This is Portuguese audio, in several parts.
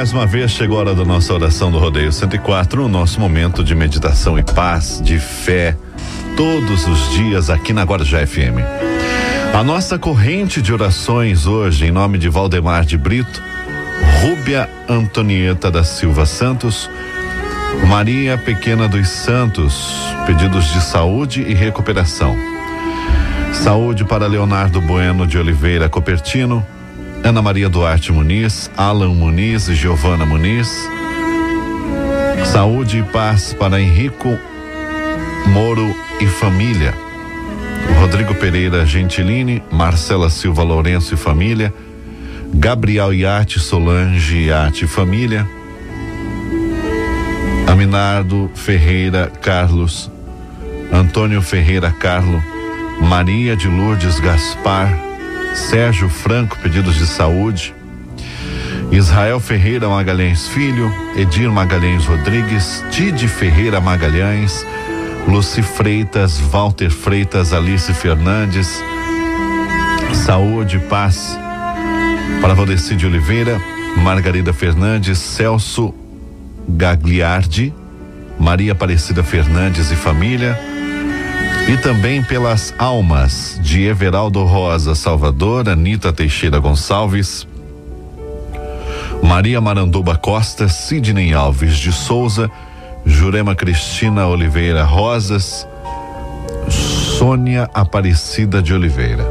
mais uma vez chegou a hora da nossa oração do Rodeio 104, o nosso momento de meditação e paz, de fé, todos os dias aqui na Guarujá FM. A nossa corrente de orações hoje, em nome de Valdemar de Brito, Rúbia Antonieta da Silva Santos, Maria Pequena dos Santos, pedidos de saúde e recuperação. Saúde para Leonardo Bueno de Oliveira Copertino, Ana Maria Duarte Muniz, Alan Muniz e Giovana Muniz. Saúde e paz para Henrico Moro e família. Rodrigo Pereira Gentilini, Marcela Silva Lourenço e família. Gabriel Iate Solange Iate e família. Aminardo Ferreira Carlos. Antônio Ferreira Carlo. Maria de Lourdes Gaspar. Sérgio Franco, pedidos de saúde. Israel Ferreira Magalhães Filho, Edir Magalhães Rodrigues, Tide Ferreira Magalhães, Luci Freitas, Walter Freitas, Alice Fernandes. Saúde, paz para Valdeci de Oliveira, Margarida Fernandes, Celso Gagliardi, Maria Aparecida Fernandes e família e também pelas almas de Everaldo Rosa Salvador, Anita Teixeira Gonçalves, Maria Maranduba Costa, Sidney Alves de Souza, Jurema Cristina Oliveira Rosas, Sônia Aparecida de Oliveira.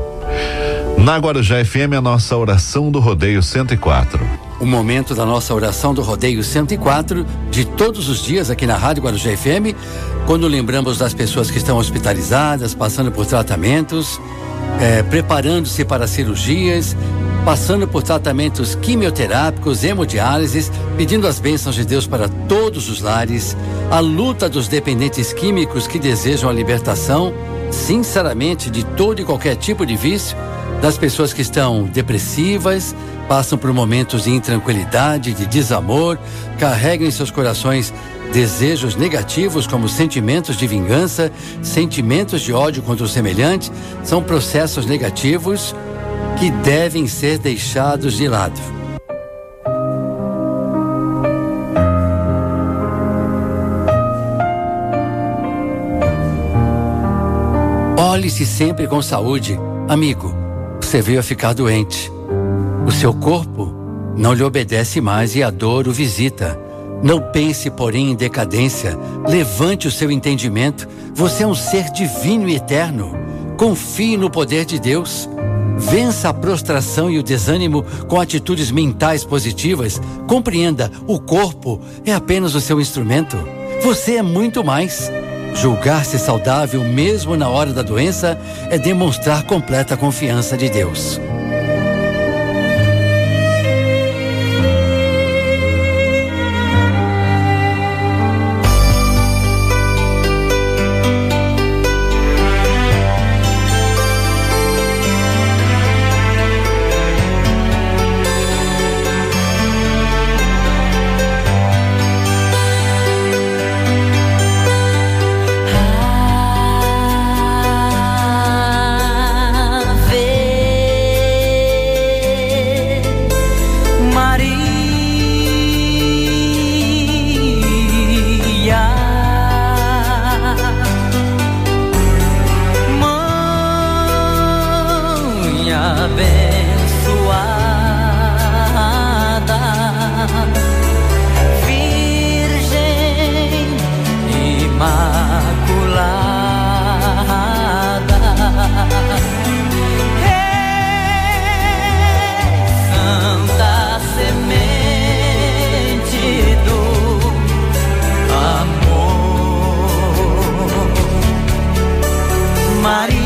Na Guarujá FM, a nossa oração do Rodeio 104. O momento da nossa oração do Rodeio 104, de todos os dias aqui na Rádio Guarujá FM, quando lembramos das pessoas que estão hospitalizadas, passando por tratamentos, é, preparando-se para cirurgias, passando por tratamentos quimioterápicos, hemodiálises, pedindo as bênçãos de Deus para todos os lares, a luta dos dependentes químicos que desejam a libertação, sinceramente, de todo e qualquer tipo de vício, das pessoas que estão depressivas, passam por momentos de intranquilidade, de desamor, carregam em seus corações desejos negativos como sentimentos de vingança, sentimentos de ódio contra o semelhante, são processos negativos que devem ser deixados de lado. Olhe-se sempre com saúde, amigo. Você veio a ficar doente. O seu corpo não lhe obedece mais e a dor o visita. Não pense, porém, em decadência. Levante o seu entendimento. Você é um ser divino e eterno. Confie no poder de Deus. Vença a prostração e o desânimo com atitudes mentais positivas. Compreenda: o corpo é apenas o seu instrumento. Você é muito mais. Julgar-se saudável mesmo na hora da doença é demonstrar completa confiança de Deus. Maria.